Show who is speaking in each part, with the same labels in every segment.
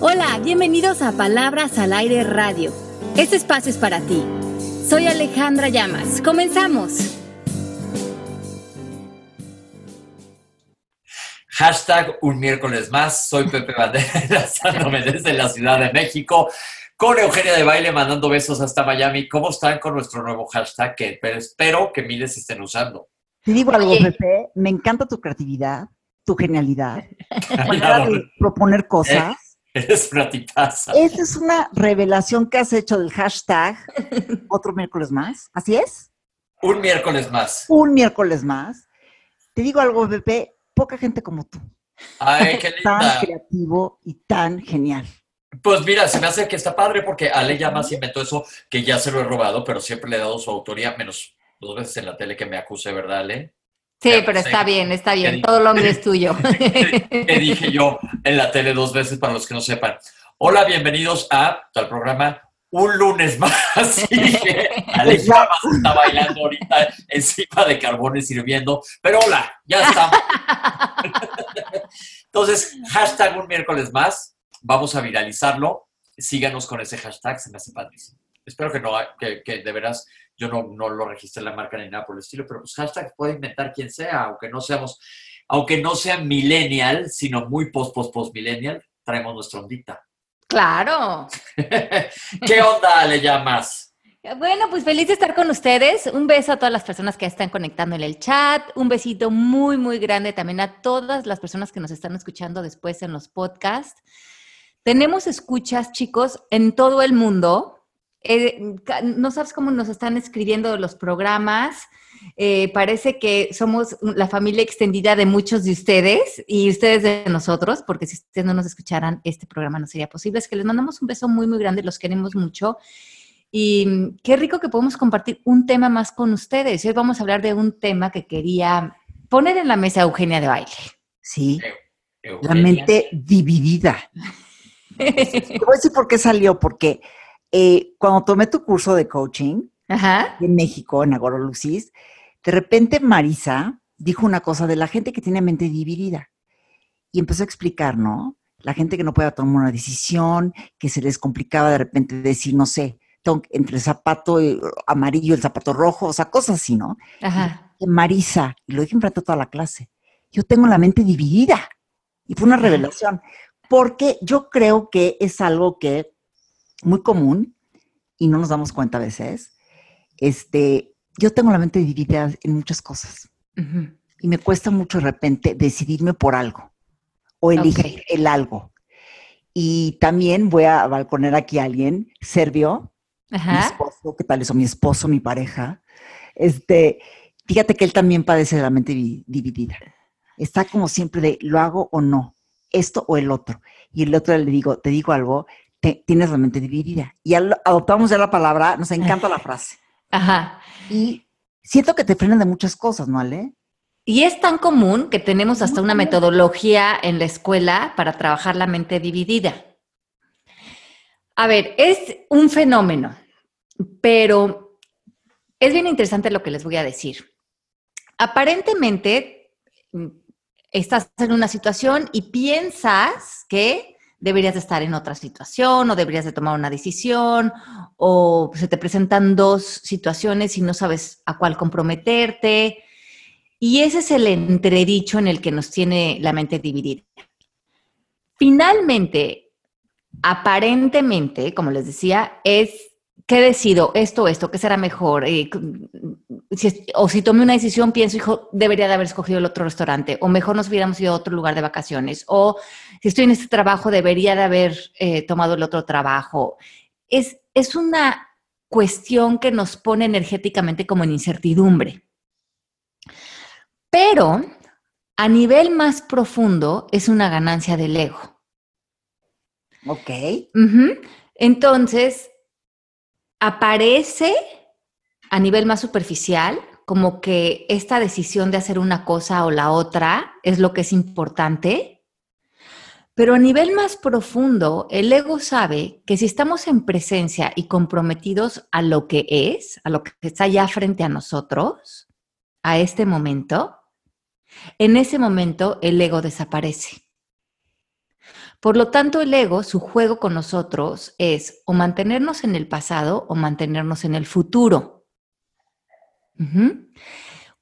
Speaker 1: Hola, bienvenidos a Palabras al Aire Radio. Este espacio es para ti. Soy Alejandra Llamas. Comenzamos.
Speaker 2: Hashtag un miércoles más. Soy Pepe Bandera, lanzándome desde la Ciudad de México con Eugenia de Baile mandando besos hasta Miami. ¿Cómo están con nuestro nuevo hashtag que espero que miles estén usando?
Speaker 3: Te digo algo, Pepe, me encanta tu creatividad, tu genialidad, proponer cosas.
Speaker 2: Eres una tipaza.
Speaker 3: Esa es una revelación que has hecho del hashtag otro miércoles más. ¿Así es?
Speaker 2: Un miércoles más.
Speaker 3: Un miércoles más. Te digo algo, Pepe, poca gente como tú.
Speaker 2: Ay, qué linda.
Speaker 3: Tan creativo y tan genial.
Speaker 2: Pues mira, se me hace que está padre porque Ale ya más inventó eso, que ya se lo he robado, pero siempre le he dado su autoría, menos dos veces en la tele que me acuse, ¿verdad, Ale?
Speaker 1: Sí, pero está bien, está bien. Todo lo mío es tuyo.
Speaker 2: que dije yo en la tele dos veces para los que no sepan. Hola, bienvenidos a tal programa un lunes más. Ale ya está bailando ahorita encima de carbones sirviendo. Pero hola, ya estamos. Entonces, hashtag un miércoles más vamos a viralizarlo. Síganos con ese hashtag, se me hace padrísimo. Espero que no, que, de veras yo no, no lo registré en la marca ni nada por el estilo, pero pues hashtag puede inventar quien sea, aunque no seamos, aunque no sea millennial, sino muy post, post, post millennial, traemos nuestra ondita.
Speaker 1: Claro.
Speaker 2: ¿Qué onda le llamas?
Speaker 1: Bueno, pues feliz de estar con ustedes. Un beso a todas las personas que están conectando en el chat. Un besito muy, muy grande también a todas las personas que nos están escuchando después en los podcasts. Tenemos escuchas, chicos, en todo el mundo. Eh, no sabes cómo nos están escribiendo los programas. Eh, parece que somos la familia extendida de muchos de ustedes y ustedes de nosotros, porque si ustedes no nos escucharan, este programa no sería posible. Es que les mandamos un beso muy, muy grande, los queremos mucho. Y qué rico que podemos compartir un tema más con ustedes. Hoy vamos a hablar de un tema que quería poner en la mesa Eugenia de baile.
Speaker 3: Sí, la mente dividida. Te voy a decir por qué salió, porque eh, cuando tomé tu curso de coaching en México, en Agoro Lucis, de repente Marisa dijo una cosa de la gente que tiene mente dividida. Y empezó a explicar, ¿no? La gente que no puede tomar una decisión, que se les complicaba de repente decir, no sé, entre el zapato amarillo y el zapato rojo, o sea, cosas así, ¿no? Ajá. Y Marisa, y lo dije enfrente a toda la clase, yo tengo la mente dividida. Y fue una revelación porque yo creo que es algo que muy común y no nos damos cuenta a veces. Este, yo tengo la mente dividida en muchas cosas y me cuesta mucho de repente decidirme por algo o elegir el algo. Y también voy a balconer aquí a alguien, Servio, mi esposo, ¿qué tal eso? Mi esposo, mi pareja. Este, fíjate que él también padece de la mente dividida. Está como siempre de, ¿lo hago o no? esto o el otro. Y el otro le digo, te digo algo, tienes la mente dividida. Y adoptamos ya la palabra, nos encanta la frase.
Speaker 1: Ajá.
Speaker 3: Y siento que te frenan de muchas cosas, ¿no, Ale?
Speaker 1: Y es tan común que tenemos hasta una metodología en la escuela para trabajar la mente dividida. A ver, es un fenómeno, pero es bien interesante lo que les voy a decir. Aparentemente, estás en una situación y piensas que deberías de estar en otra situación o deberías de tomar una decisión o se te presentan dos situaciones y no sabes a cuál comprometerte. Y ese es el entredicho en el que nos tiene la mente dividida. Finalmente, aparentemente, como les decía, es ¿qué decido? Esto esto, ¿qué será mejor? Eh, o si tomé una decisión, pienso, hijo, debería de haber escogido el otro restaurante, o mejor nos hubiéramos ido a otro lugar de vacaciones, o si estoy en este trabajo, debería de haber eh, tomado el otro trabajo. Es, es una cuestión que nos pone energéticamente como en incertidumbre. Pero a nivel más profundo es una ganancia del ego.
Speaker 3: Ok.
Speaker 1: Entonces, aparece a nivel más superficial como que esta decisión de hacer una cosa o la otra es lo que es importante, pero a nivel más profundo, el ego sabe que si estamos en presencia y comprometidos a lo que es, a lo que está ya frente a nosotros, a este momento, en ese momento el ego desaparece. Por lo tanto, el ego, su juego con nosotros es o mantenernos en el pasado o mantenernos en el futuro.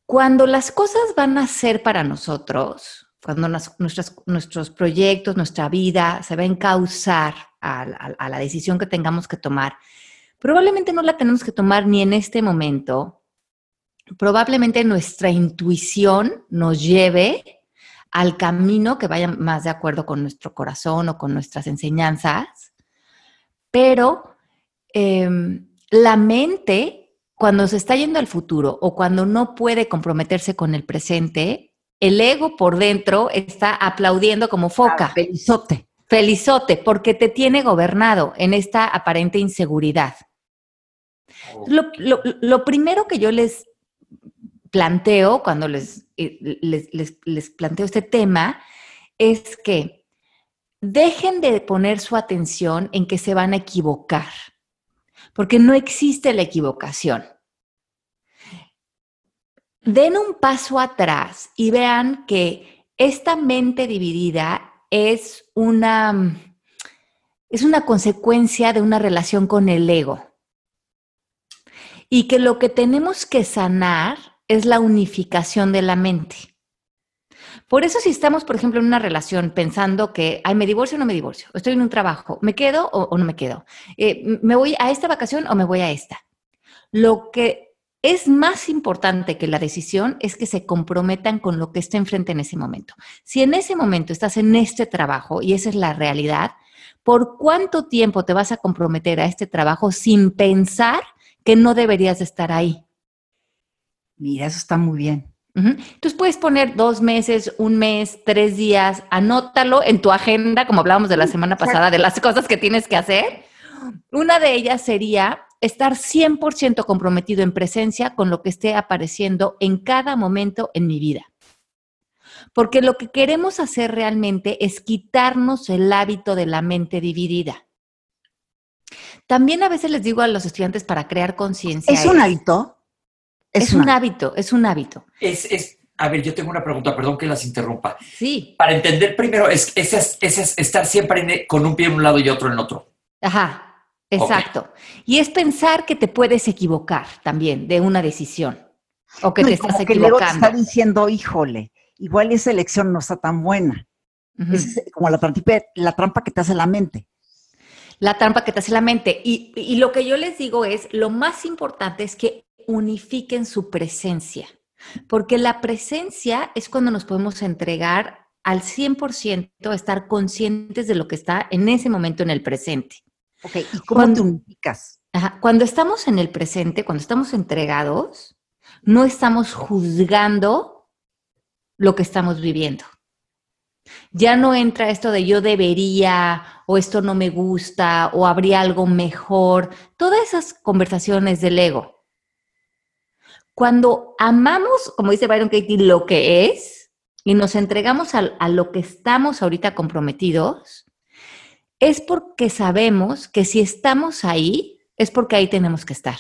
Speaker 1: Cuando las cosas van a ser para nosotros, cuando nuestros proyectos, nuestra vida se va a encauzar a la decisión que tengamos que tomar, probablemente no la tenemos que tomar ni en este momento. Probablemente nuestra intuición nos lleve al camino que vaya más de acuerdo con nuestro corazón o con nuestras enseñanzas, pero em, la mente, cuando se está yendo al futuro o cuando no puede comprometerse con el presente, el ego por dentro está aplaudiendo como foca.
Speaker 3: Ah, felizote.
Speaker 1: Felizote, porque te tiene gobernado en esta aparente inseguridad. Oh. lo primero que yo les planteo cuando les, les, planteo este tema es que dejen de poner su atención en que se van a equivocar, porque no existe la equivocación. Den un paso atrás y vean que esta mente dividida es una, es una consecuencia de una relación con el ego. Y que lo que tenemos que sanar es la unificación de la mente. Por eso si estamos, por ejemplo, en una relación pensando que, ay, me divorcio o no me divorcio, estoy en un trabajo, ¿me quedo o, no me quedo? Eh, ¿Me voy a esta vacación o me voy a esta? Lo que es más importante que la decisión es que se comprometan con lo que está enfrente en ese momento. Si en ese momento estás en este trabajo y esa es la realidad, ¿por cuánto tiempo te vas a comprometer a este trabajo sin pensar que no deberías de estar ahí?
Speaker 3: Mira, eso está muy bien.
Speaker 1: Entonces puedes poner dos meses, un mes, tres días, anótalo en tu agenda, como hablábamos de la semana pasada, de las cosas que tienes que hacer. Una de ellas sería estar 100% comprometido en presencia con lo que esté apareciendo en cada momento en mi vida. Porque lo que queremos hacer realmente es quitarnos el hábito de la mente dividida. También a veces les digo a los estudiantes para crear conciencia.
Speaker 3: ¿Es un hábito?
Speaker 1: Es, un hábito, es un hábito.
Speaker 2: Es, es, a ver, yo tengo una pregunta, perdón que las interrumpa.
Speaker 1: Sí.
Speaker 2: Para entender primero, es, es, es estar siempre con un pie en un lado y otro en el otro.
Speaker 1: Ajá, exacto. Y es pensar que te puedes equivocar también de una decisión. O que te estás equivocando. Que luego te
Speaker 3: está diciendo, híjole, igual esa elección no está tan buena. Es como la trampa, la trampa que te hace la mente
Speaker 1: la trampa que te hace la mente. Y, y, lo que yo les digo es, lo más importante es que unifiquen su presencia, porque la presencia es cuando nos podemos entregar al 100%, estar conscientes de lo que está en ese momento en el presente.
Speaker 3: Ok, ¿y cómo cuando, te unificas?
Speaker 1: cuando estamos en el presente, cuando estamos entregados, no estamos juzgando lo que estamos viviendo. Ya no entra esto de yo debería o esto no me gusta o habría algo mejor. Todas esas conversaciones del ego. Cuando amamos, como dice Byron Katie, lo que es y nos entregamos a, a lo que estamos ahorita comprometidos, es porque sabemos que si estamos ahí, es porque ahí tenemos que estar.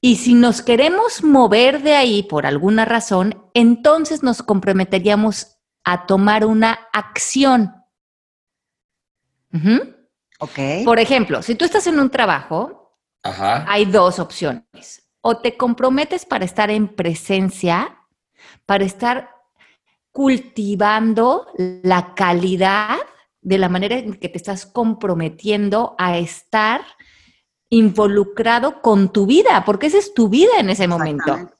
Speaker 1: Y si nos queremos mover de ahí por alguna razón, entonces nos comprometeríamos a tomar una acción. Por ejemplo, si tú estás en un trabajo, hay dos opciones o te comprometes para estar en presencia, para estar cultivando la calidad de la manera en que te estás comprometiendo a estar involucrado con tu vida, porque esa es tu vida en ese momento.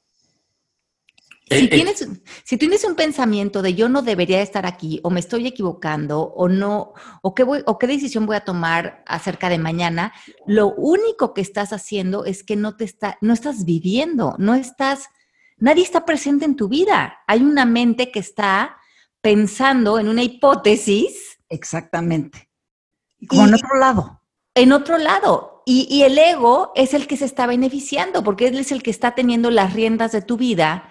Speaker 1: Si eh, eh. tienes, si tienes un pensamiento de yo no debería estar aquí, o me estoy equivocando, o no, o qué, voy, o qué decisión voy a tomar acerca de mañana, lo único que estás haciendo es que no te está, no estás viviendo, no estás, nadie está presente en tu vida. Hay una mente que está pensando en una hipótesis.
Speaker 3: Exactamente. Como en otro lado.
Speaker 1: En otro lado. Y, y el ego es el que se está beneficiando, porque él es el que está teniendo las riendas de tu vida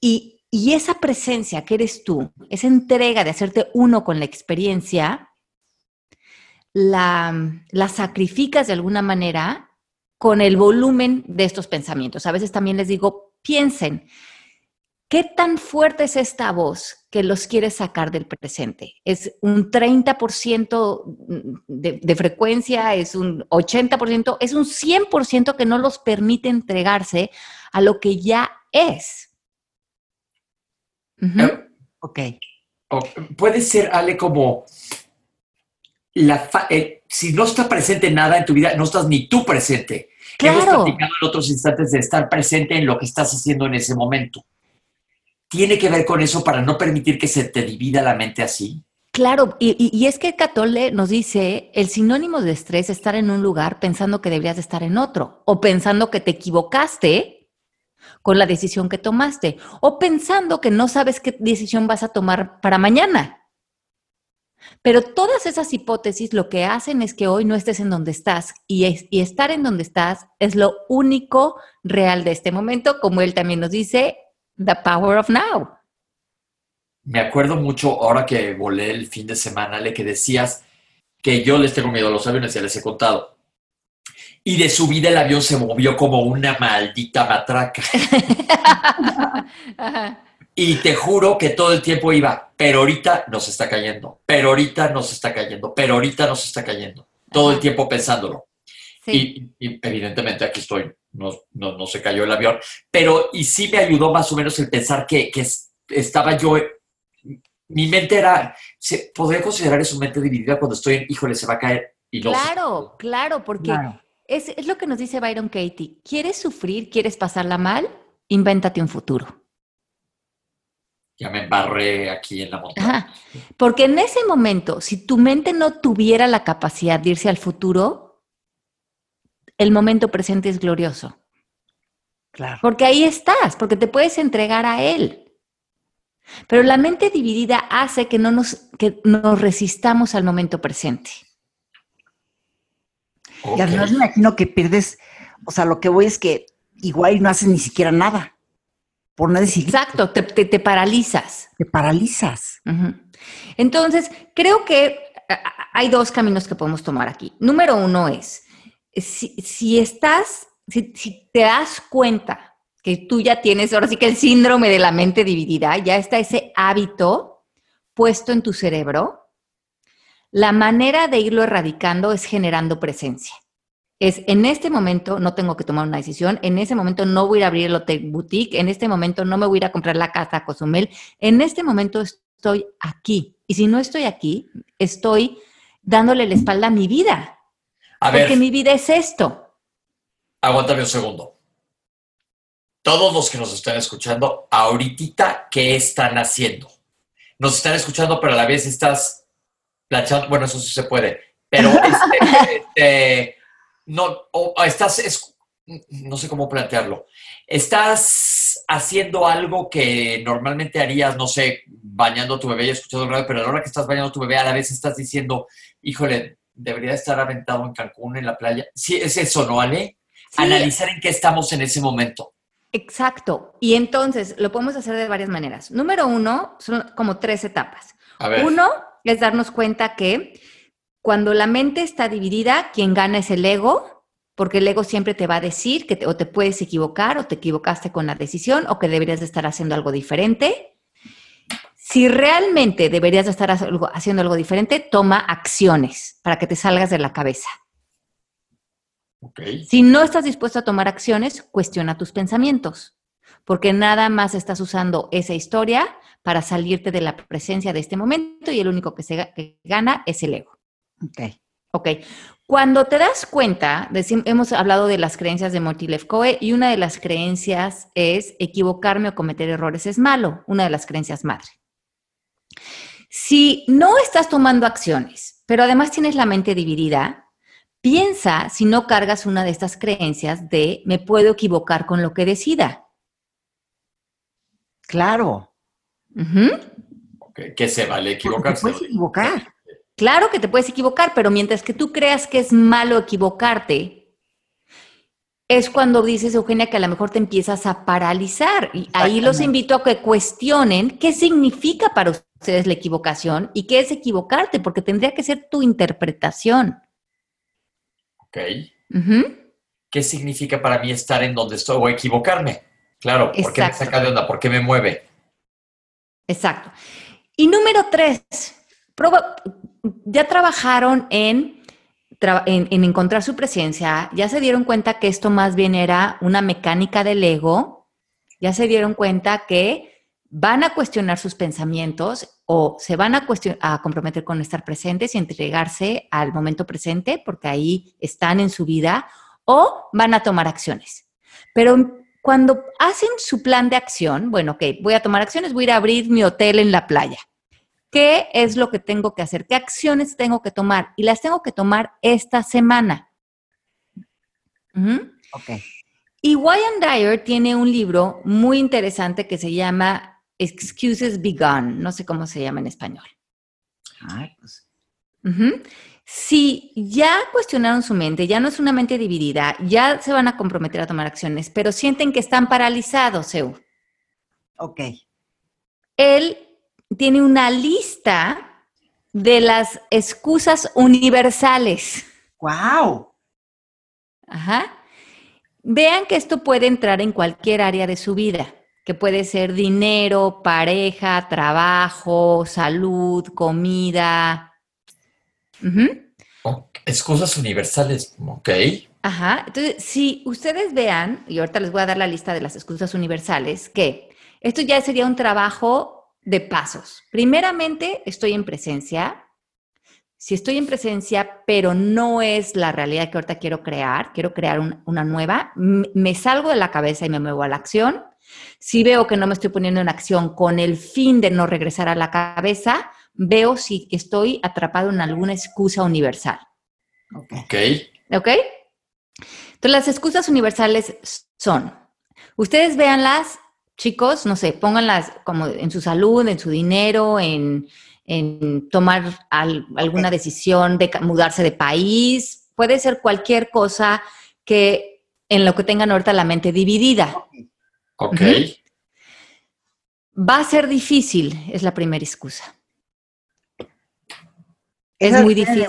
Speaker 1: y, esa presencia que eres tú, esa entrega de hacerte uno con la experiencia, la, la sacrificas de alguna manera con el volumen de estos pensamientos. A veces también les digo, piensen, ¿Qué tan fuerte es esta voz que los quiere sacar del presente? ¿Es un 30% de, de, frecuencia? ¿Es un 80%? ¿Es un 100% que no los permite entregarse a lo que ya es?
Speaker 2: Ok. Puede ser, Ale, como la eh, si no está presente nada en tu vida, no estás ni tú presente. Hemos platicado en otros instantes de estar presente en lo que estás haciendo en ese momento. ¿Tiene que ver con eso para no permitir que se te divida la mente así?
Speaker 1: Claro, y, es que Catole nos dice, el sinónimo de estrés es estar en un lugar pensando que deberías de estar en otro, o pensando que te equivocaste con la decisión que tomaste, o pensando que no sabes qué decisión vas a tomar para mañana. Pero todas esas hipótesis lo que hacen es que hoy no estés en donde estás y, y estar en donde estás es lo único real de este momento, como él también nos dice, the power of now.
Speaker 2: Me acuerdo mucho ahora que volé el fin de semana, le que decías que yo les tengo miedo a los aviones, ya les he contado. Y de su vida el avión se movió como una maldita matraca. Y te juro que todo el tiempo iba, pero ahorita nos está cayendo, pero ahorita nos está cayendo, pero ahorita nos está cayendo. Todo el tiempo pensándolo. Y, evidentemente aquí estoy, no, no, se cayó el avión, pero y sí me ayudó más o menos el pensar que, que estaba yo, mi mente era, ¿se podría considerar eso mente dividida cuando estoy en, híjole, se va a caer? Y
Speaker 1: no claro, claro, porque Es, es lo que nos dice Byron Katie. ¿Quieres sufrir? ¿Quieres pasarla mal? Invéntate un futuro
Speaker 2: ya me embarré aquí en la montaña.
Speaker 1: Porque en ese momento, si tu mente no tuviera la capacidad de irse al futuro, el momento presente es glorioso. Claro. Porque ahí estás, porque te puedes entregar a él. Pero la mente dividida hace que no nos, que nos resistamos al momento presente.
Speaker 3: Y además me imagino que pierdes, o sea, lo que voy es que igual no haces ni siquiera nada por no decir.
Speaker 1: Exacto, te, te, paralizas.
Speaker 3: Te paralizas.
Speaker 1: Entonces, creo que hay dos caminos que podemos tomar aquí. Número uno es, si, estás, si, si, te das cuenta que tú ya tienes, ahora sí que el síndrome de la mente dividida, ya está ese hábito puesto en tu cerebro, la manera de irlo erradicando es generando presencia es en este momento no tengo que tomar una decisión, en ese momento no voy a abrir el hotel boutique, en este momento no me voy a ir a comprar la casa a Cozumel, en este momento estoy aquí. Y si no estoy aquí, estoy dándole la espalda a mi vida. A porque mi vida es esto.
Speaker 2: Aguántame un segundo. Todos los que nos están escuchando, ahorita, ¿qué están haciendo? Nos están escuchando, pero a la vez estás Bueno, eso sí se puede. Pero este, este no, o estás, no sé cómo plantearlo, estás haciendo algo que normalmente harías, no sé, bañando a tu bebé y escuchando el radio, pero a la hora que estás bañando a tu bebé, a la vez estás diciendo, híjole, debería estar aventado en Cancún, en la playa. Sí, es eso, ¿no, Ale? Analizar en qué estamos en ese momento.
Speaker 1: Exacto. Y entonces lo podemos hacer de varias maneras. Número uno, son como tres etapas. Uno es darnos cuenta que cuando la mente está dividida, quien gana es el ego, porque el ego siempre te va a decir que te, o te puedes equivocar o te equivocaste con la decisión o que deberías de estar haciendo algo diferente. Si realmente deberías de estar haciendo algo diferente, toma acciones para que te salgas de la cabeza. Si no estás dispuesto a tomar acciones, cuestiona tus pensamientos, porque nada más estás usando esa historia para salirte de la presencia de este momento y el único que, se, que gana es el ego. Ok. Ok. Cuando te das cuenta, hemos hablado de las creencias de Morty Lefkoe y una de las creencias es equivocarme o cometer errores es malo, una de las creencias madre. Si no estás tomando acciones, pero además tienes la mente dividida, piensa si no cargas una de estas creencias de me puedo equivocar con lo que decida.
Speaker 3: Claro.
Speaker 2: que se vale equivocarse.
Speaker 3: puedes equivocar.
Speaker 1: Claro que te puedes equivocar, pero mientras que tú creas que es malo equivocarte, es cuando dices, Eugenia, que a lo mejor te empiezas a paralizar. Y ahí los invito a que cuestionen qué significa para ustedes la equivocación y qué es equivocarte, porque tendría que ser tu interpretación.
Speaker 2: Ok. ¿Qué significa para mí estar en donde estoy o equivocarme? Claro, ¿por qué me saca de onda? ¿Por qué me mueve?
Speaker 1: Exacto. Y número tres, ya trabajaron en, en, encontrar su presencia, ya se dieron cuenta que esto más bien era una mecánica del ego, ya se dieron cuenta que van a cuestionar sus pensamientos o se van a, a comprometer con estar presentes y entregarse al momento presente porque ahí están en su vida o van a tomar acciones. Pero cuando hacen su plan de acción, bueno, ok, voy a tomar acciones, voy a ir a abrir mi hotel en la playa. ¿Qué es lo que tengo que hacer? ¿Qué acciones tengo que tomar? Y las tengo que tomar esta semana.
Speaker 3: Ok.
Speaker 1: Y Wyan Dyer tiene un libro muy interesante que se llama Excuses Begun. No sé cómo se llama en español. Ay, pues. Si ya cuestionaron su mente, ya no es una mente dividida, ya se van a comprometer a tomar acciones, pero sienten que están paralizados, Seu.
Speaker 3: Ok.
Speaker 1: Él tiene una lista de las excusas universales.
Speaker 3: ¡Wow!
Speaker 1: Ajá. Vean que esto puede entrar en cualquier área de su vida, que puede ser dinero, pareja, trabajo, salud, comida,
Speaker 2: Excusas universales, ok.
Speaker 1: Ajá. Entonces, si ustedes vean, y ahorita les voy a dar la lista de las excusas universales, que esto ya sería un trabajo de pasos. Primeramente, estoy en presencia. Si estoy en presencia, pero no es la realidad que ahorita quiero crear, quiero crear una nueva, me salgo de la cabeza y me muevo a la acción. Si veo que no me estoy poniendo en acción con el fin de no regresar a la cabeza, veo si estoy atrapado en alguna excusa universal.
Speaker 2: Ok.
Speaker 1: ¿Ok? Entonces, las excusas universales son, ustedes véanlas, chicos, no sé, pónganlas como en su salud, en su dinero, en, tomar alguna decisión de mudarse de país, puede ser cualquier cosa que en lo que tengan ahorita la mente dividida.
Speaker 2: Ok.
Speaker 1: Va a ser difícil, es la primera excusa. Es muy difícil.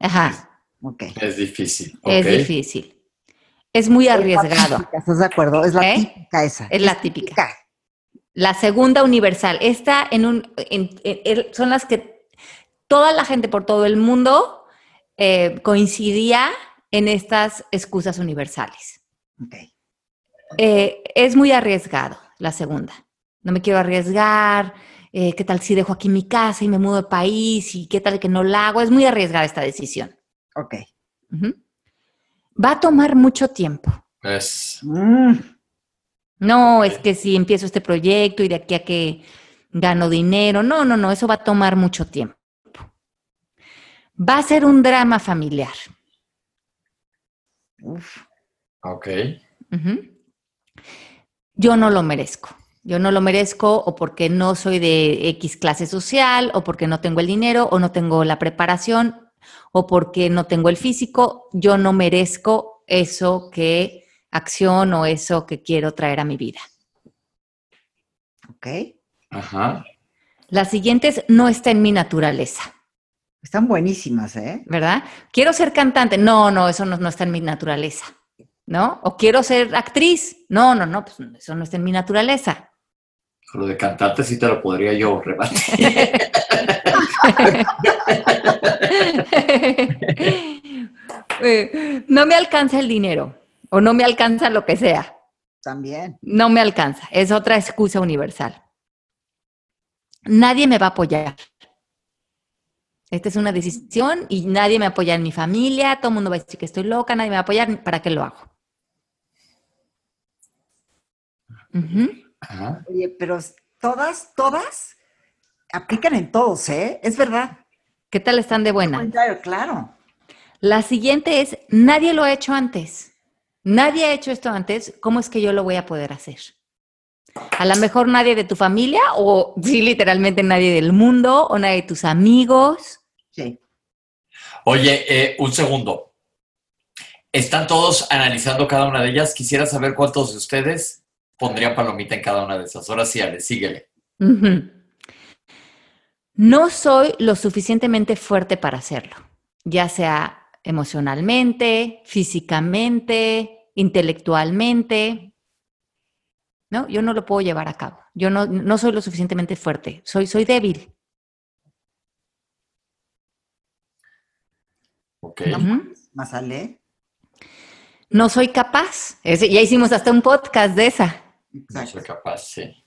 Speaker 1: Ajá.
Speaker 2: Es difícil.
Speaker 1: Es difícil. Es muy arriesgado.
Speaker 3: ¿Estás de acuerdo? Es la ¿Eh? típica esa.
Speaker 1: Es, la típica. La segunda universal. Esta en un, son las que toda la gente por todo el mundo eh, coincidía en estas excusas universales.
Speaker 3: Okay.
Speaker 1: Eh, es muy arriesgado, la segunda. No me quiero arriesgar, eh, qué tal si dejo aquí mi casa y me mudo de país y qué tal que no la hago. Es muy arriesgada esta decisión.
Speaker 3: Ok.
Speaker 1: Va a tomar mucho tiempo.
Speaker 2: Es.
Speaker 1: Mm. No, es que si empiezo este proyecto y de aquí a que gano dinero, no, no, no, eso va a tomar mucho tiempo. Va a ser un drama familiar.
Speaker 2: Uf. Ok.
Speaker 1: Yo no lo merezco. Yo no lo merezco o porque no soy de X clase social o porque no tengo el dinero o no tengo la preparación o porque no tengo el físico. Yo no merezco eso que acción o eso que quiero traer a mi vida.
Speaker 3: Ok.
Speaker 2: Ajá.
Speaker 1: Las siguientes no está en mi naturaleza.
Speaker 3: Están buenísimas, ¿eh?
Speaker 1: ¿Verdad? Quiero ser cantante. No, no, eso no, no está en mi naturaleza. ¿No? O quiero ser actriz. No, no, no, pues eso no está en mi naturaleza.
Speaker 2: Lo de cantante sí te lo podría yo rebatir.
Speaker 1: No me alcanza el dinero o no me alcanza lo que sea.
Speaker 3: También.
Speaker 1: No me alcanza. Es otra excusa universal. Nadie me va a apoyar. Esta es una decisión y nadie me apoya en mi familia, todo el mundo va a decir que estoy loca, nadie me va a apoyar, ¿para qué lo hago?
Speaker 3: Oye, pero todas, todas aplican en todos, ¿eh? Es verdad.
Speaker 1: ¿Qué tal están de buena?
Speaker 3: Claro.
Speaker 1: La siguiente es, nadie lo ha hecho antes. Nadie ha hecho esto antes, ¿cómo es que yo lo voy a poder hacer? A lo mejor nadie de tu familia o sí, literalmente nadie del mundo o nadie de tus amigos.
Speaker 3: Sí.
Speaker 2: Oye, eh, un segundo. Están todos analizando cada una de ellas. Quisiera saber cuántos de ustedes pondría palomita en cada una de esas. Ahora sí, Ale, síguele.
Speaker 1: No soy lo suficientemente fuerte para hacerlo, ya sea emocionalmente, físicamente, intelectualmente. ¿no? Yo no lo puedo llevar a cabo. Yo no, no soy lo suficientemente fuerte. Soy, soy débil.
Speaker 2: Ok.
Speaker 3: ¿Más ale?
Speaker 1: No soy capaz. ya hicimos hasta un podcast de esa.
Speaker 2: No soy capaz, sí.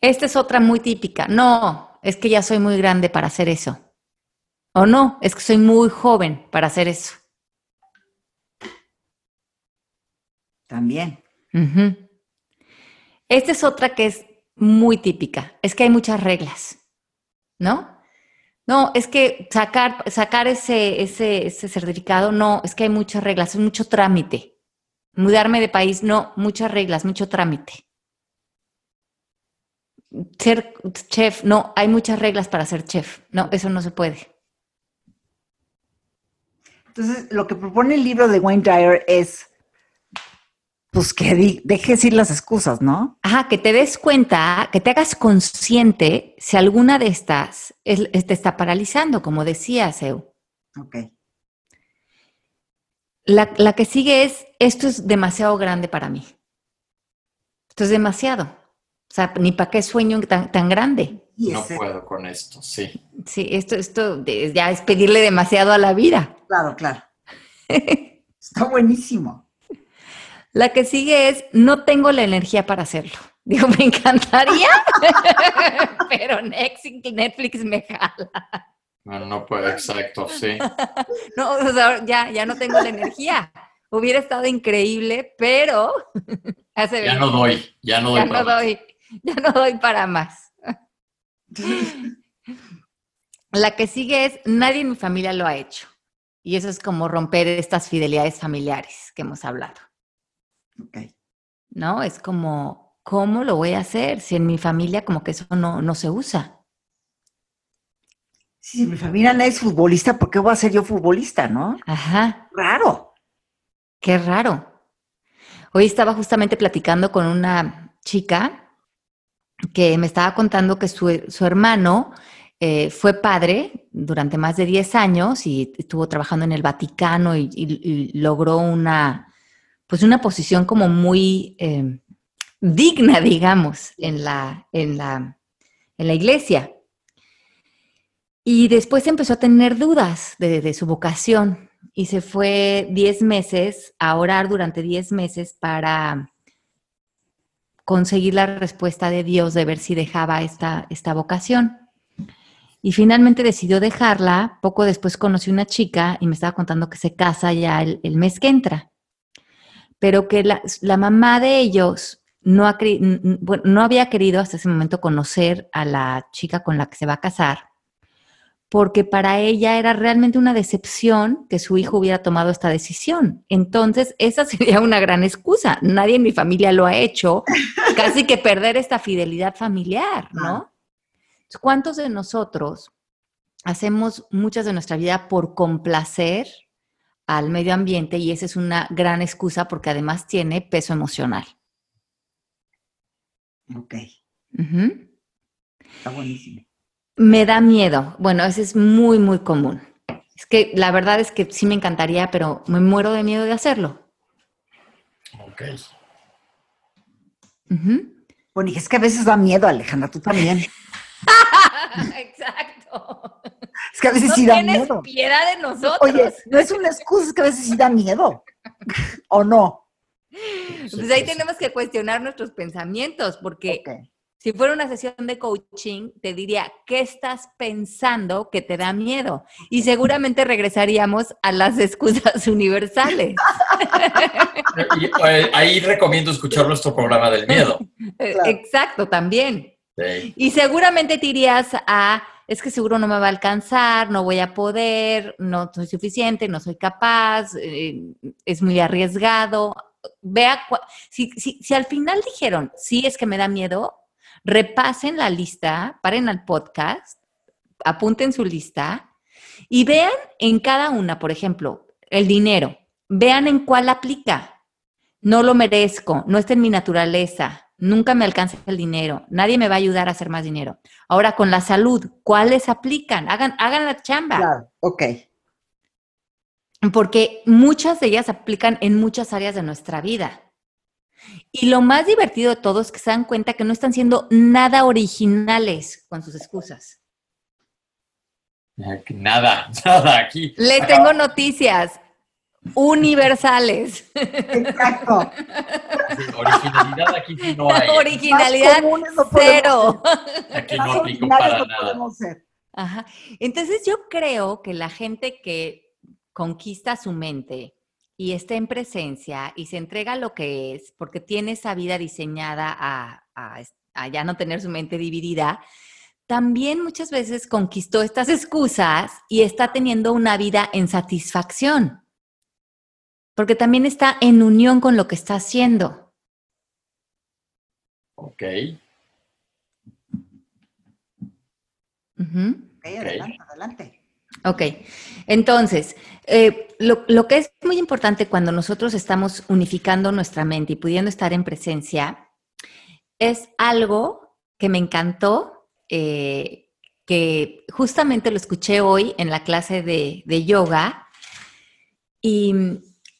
Speaker 1: Esta es otra muy típica. No, es que ya soy muy grande para hacer eso. O no, es que soy muy joven para hacer eso.
Speaker 3: También.
Speaker 1: Esta es otra que es muy típica. Es que hay muchas reglas, ¿no? No, es que sacar, sacar ese, ese, ese certificado, no, es que hay muchas reglas, es mucho trámite. Mudarme de país, no, muchas reglas, mucho trámite. Ser chef, no, hay muchas reglas para ser chef. No, eso no se puede.
Speaker 3: Entonces, lo que propone el libro de Wayne Dyer es, pues que dejes ir las excusas, ¿no?
Speaker 1: Ajá, que te des cuenta, que te hagas consciente si alguna de estas te está paralizando, como decía Seu.
Speaker 3: Ok.
Speaker 1: La, la, que sigue es, esto es demasiado grande para mí. Esto es demasiado. O sea, ni para qué sueño tan, tan grande.
Speaker 2: No puedo con esto, sí.
Speaker 1: Sí, esto, esto ya es pedirle demasiado a la vida.
Speaker 3: Claro, claro. Está buenísimo.
Speaker 1: La que sigue es, no tengo la energía para hacerlo. Digo, me encantaría, pero Netflix me jala.
Speaker 2: No, no puedo, exacto, sí.
Speaker 1: No, o sea, ya, ya no tengo la energía. Hubiera estado increíble, pero
Speaker 2: ya no doy, ya no doy.
Speaker 1: Ya no doy, ya no doy para más. La que sigue es, nadie en mi familia lo ha hecho. Y eso es como romper estas fidelidades familiares que hemos hablado.
Speaker 3: Ok.
Speaker 1: ¿No? Es como, ¿cómo lo voy a hacer? Si en mi familia como que eso no, no se usa.
Speaker 3: Si mi familia no es futbolista, ¿por qué voy a ser yo futbolista, no?
Speaker 1: Ajá.
Speaker 3: Raro.
Speaker 1: Qué raro. Hoy estaba justamente platicando con una chica que me estaba contando que su, hermano eh, fue padre durante más de 10 años y estuvo trabajando en el Vaticano y, logró una, pues una posición como muy eh, digna, digamos, en la, en, la, en la iglesia. Y después empezó a tener dudas de, su vocación y se fue 10 meses a orar durante 10 meses para conseguir la respuesta de Dios de ver si dejaba esta, esta vocación. Y finalmente decidió dejarla. Poco después conocí una chica y me estaba contando que se casa ya el, mes que entra. Pero que la, la mamá de ellos no, no había querido hasta ese momento conocer a la chica con la que se va a casar porque para ella era realmente una decepción que su hijo hubiera tomado esta decisión. Entonces, esa sería una gran excusa. Nadie en mi familia lo ha hecho, casi que perder esta fidelidad familiar, ¿no? ¿Cuántos de nosotros hacemos muchas de nuestra vida por complacer al medio ambiente y esa es una gran excusa porque además tiene peso emocional?
Speaker 3: Ok. Está buenísimo.
Speaker 1: Me da miedo. Bueno, ese es muy, muy común. Es que la verdad es que sí me encantaría, pero me muero de miedo de hacerlo.
Speaker 2: Ok.
Speaker 3: Bueno, y es que a veces da miedo, Alejandra, tú también.
Speaker 1: Exacto.
Speaker 3: Es que a veces sí da miedo.
Speaker 1: piedad de nosotros.
Speaker 3: Oye, no es una excusa, es que a veces sí da miedo. ¿O no?
Speaker 1: Pues ahí tenemos que cuestionar nuestros pensamientos, porque si fuera una sesión de coaching, te diría, ¿qué estás pensando que te da miedo? Y seguramente regresaríamos a las excusas universales.
Speaker 2: Eh, ahí recomiendo escuchar nuestro programa del miedo.
Speaker 1: Eh, exacto, también. Y seguramente te irías a, es que seguro no me va a alcanzar, no voy a poder, no soy suficiente, no soy capaz, eh, es muy arriesgado. Vea, si, si al final dijeron, sí, es que me da miedo, repasen la lista, paren al podcast, apunten su lista y vean en cada una, por ejemplo, el dinero, vean en cuál aplica. No lo merezco, no está en mi naturaleza, nunca me alcanza el dinero, nadie me va a ayudar a hacer más dinero. Ahora con la salud, ¿cuáles aplican? Hagan, hagan la chamba.
Speaker 3: Claro, ok.
Speaker 1: porque muchas de ellas aplican en muchas áreas de nuestra vida. Y lo más divertido de todo es que se dan cuenta que no están siendo nada originales con sus excusas.
Speaker 2: Nada, nada aquí.
Speaker 1: Les tengo noticias universales. Exacto.
Speaker 2: originalidad aquí no hay.
Speaker 1: Originalidad cero.
Speaker 2: Aquí no aplico para nada.
Speaker 1: Ajá. Entonces yo creo que la gente que conquista su mente y está en presencia y se entrega lo que es, porque tiene esa vida diseñada a, a ya no tener su mente dividida, también muchas veces conquistó estas excusas y está teniendo una vida en satisfacción, porque también está en unión con lo que está haciendo.
Speaker 2: Ok.
Speaker 3: okay, adelante, adelante.
Speaker 1: Ok, entonces, eh, lo, lo, que es muy importante cuando nosotros estamos unificando nuestra mente y pudiendo estar en presencia, es algo que me encantó, eh, que justamente lo escuché hoy en la clase de, de yoga y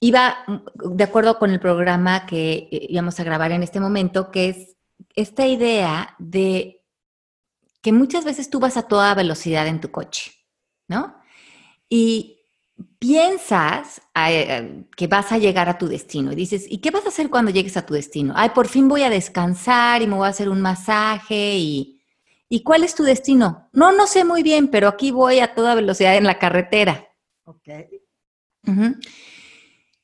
Speaker 1: iba de acuerdo con el programa que eh, íbamos a grabar en este momento, que es esta idea de que muchas veces tú vas a toda velocidad en tu coche ¿no? Y piensas eh, que vas a llegar a tu destino y dices, ¿y qué vas a hacer cuando llegues a tu destino? Ay, por fin voy a descansar y me voy a hacer un masaje y... ¿Y cuál es tu destino? No, no sé muy bien, pero aquí voy a toda velocidad en la carretera.
Speaker 3: Ok.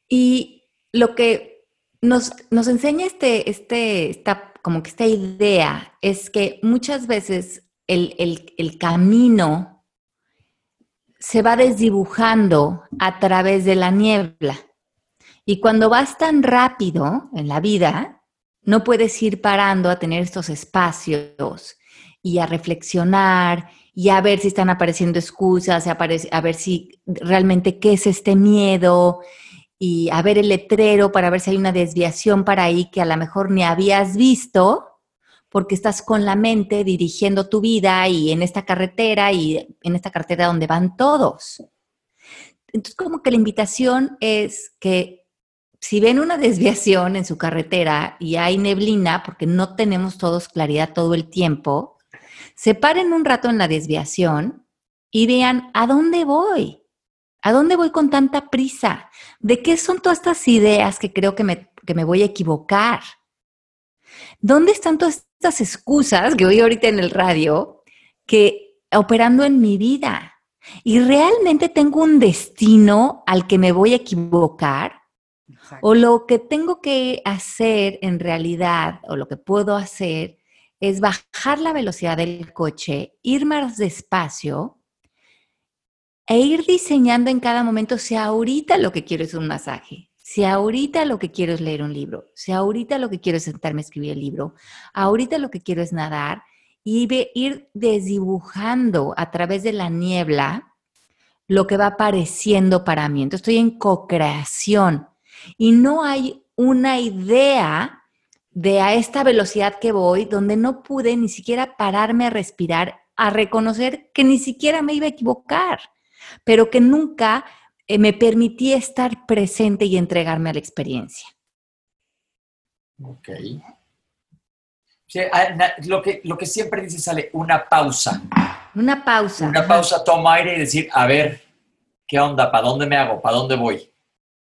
Speaker 1: Y lo que nos, nos enseña este, este, esta, como que esta idea es que muchas veces el, el, el camino se va desdibujando a través de la niebla. Y cuando vas tan rápido en la vida, no puedes ir parando a tener estos espacios y a reflexionar y a ver si están apareciendo excusas, a, ver si realmente qué es este miedo y a ver el letrero para ver si hay una desviación para ahí que a lo mejor ni habías visto porque estás con la mente dirigiendo tu vida y en esta carretera y en esta carretera donde van todos. Entonces, como que la invitación es que si ven una desviación en su carretera y hay neblina, porque no tenemos todos claridad todo el tiempo, se paren un rato en la desviación y vean a dónde voy. ¿A dónde voy con tanta prisa? ¿De qué son todas estas ideas que creo que me, que me voy a equivocar? ¿Dónde están todas estas excusas que oí ahorita en el radio que operando en mi vida? ¿Y realmente tengo un destino al que me voy a equivocar? O lo que tengo que hacer en realidad, o lo que puedo hacer, es bajar la velocidad del coche, ir más despacio e ir diseñando en cada momento si ahorita lo que quiero es un masaje, si ahorita lo que quiero es leer un libro, si ahorita lo que quiero es sentarme a escribir el libro, ahorita lo que quiero es nadar y ir desdibujando a través de la niebla lo que va apareciendo para mí. Entonces estoy en co-creación y no hay una idea de a esta velocidad que voy donde no pude ni siquiera pararme a respirar, a reconocer que ni siquiera me iba a equivocar, pero que nunca eh, me permití estar presente y entregarme a la experiencia.
Speaker 2: Ok. Ah, lo, que, lo que siempre dice sale, una pausa.
Speaker 1: Una pausa.
Speaker 2: Una pausa, toma aire y decir, a ver, ¿qué onda? ¿Para dónde me hago? ¿Para dónde voy?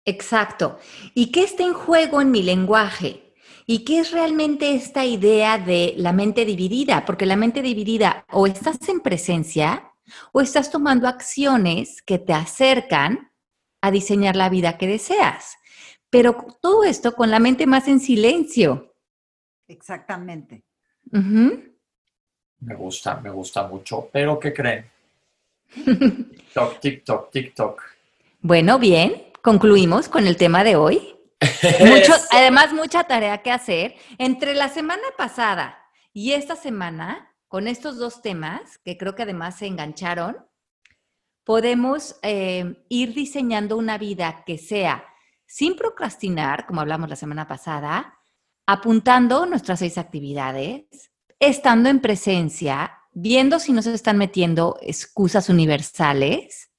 Speaker 1: Exacto. ¿Y qué está en juego en mi lenguaje? ¿Y qué es realmente esta idea de la mente dividida? Porque la mente dividida o estás en presencia o estás tomando acciones que te acercan a diseñar la vida que deseas. Pero todo esto con la mente más en silencio.
Speaker 3: Exactamente.
Speaker 2: Me gusta, me gusta mucho. Pero ¿qué creen? TikTok, TikTok, TikTok.
Speaker 1: Bueno, bien, concluimos con el tema de hoy. además, mucha tarea que hacer. Entre la semana pasada y esta semana, con estos dos temas, que creo que además se engancharon, podemos eh, ir diseñando una vida que sea sin procrastinar, como hablamos la semana pasada, apuntando nuestras seis actividades, estando en presencia, viendo si nos están metiendo excusas universales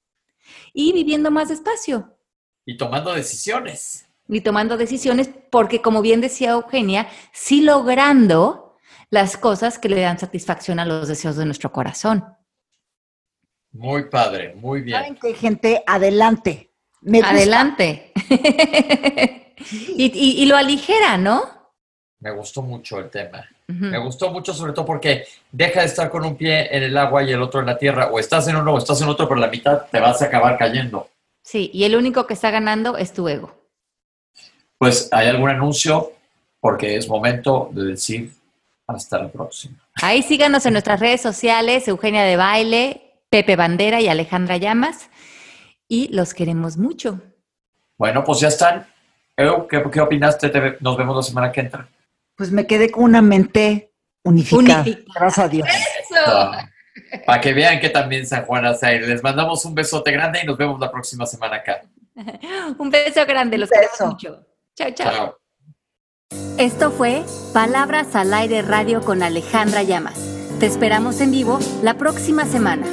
Speaker 1: y viviendo más despacio,
Speaker 2: Y tomando decisiones.
Speaker 1: Y tomando decisiones porque, como bien decía Eugenia, sí logrando las cosas que le dan satisfacción a los deseos de nuestro corazón.
Speaker 2: Muy padre, muy bien.
Speaker 3: ¿Saben qué, gente? Adelante.
Speaker 1: Adelante. y, lo aligera, ¿no?
Speaker 2: Me gustó mucho el tema. Me gustó mucho sobre todo porque deja de estar con un pie en el agua y el otro en la tierra. O estás en uno o estás en otro, pero la mitad te vas a acabar cayendo.
Speaker 1: Sí, y el único que está ganando es tu ego.
Speaker 2: Pues hay algún anuncio porque es momento de decir hasta la próxima.
Speaker 1: Ahí síganos en nuestras redes sociales, Eugenia de Baile, Pepe Bandera y Alejandra Llamas. Y los queremos mucho.
Speaker 2: Bueno, pues ya están. ¿qué, qué opinaste? Nos vemos la semana que entra.
Speaker 3: Pues me quedé con una mente unificada. Gracias a Dios.
Speaker 2: Para que vean que también San Juan hace Les mandamos un besote grande y nos vemos la próxima semana acá.
Speaker 1: un beso grande, los queremos mucho. chao. chao. Esto fue Palabras al Aire Radio con Alejandra Llamas. Te esperamos en vivo la próxima semana.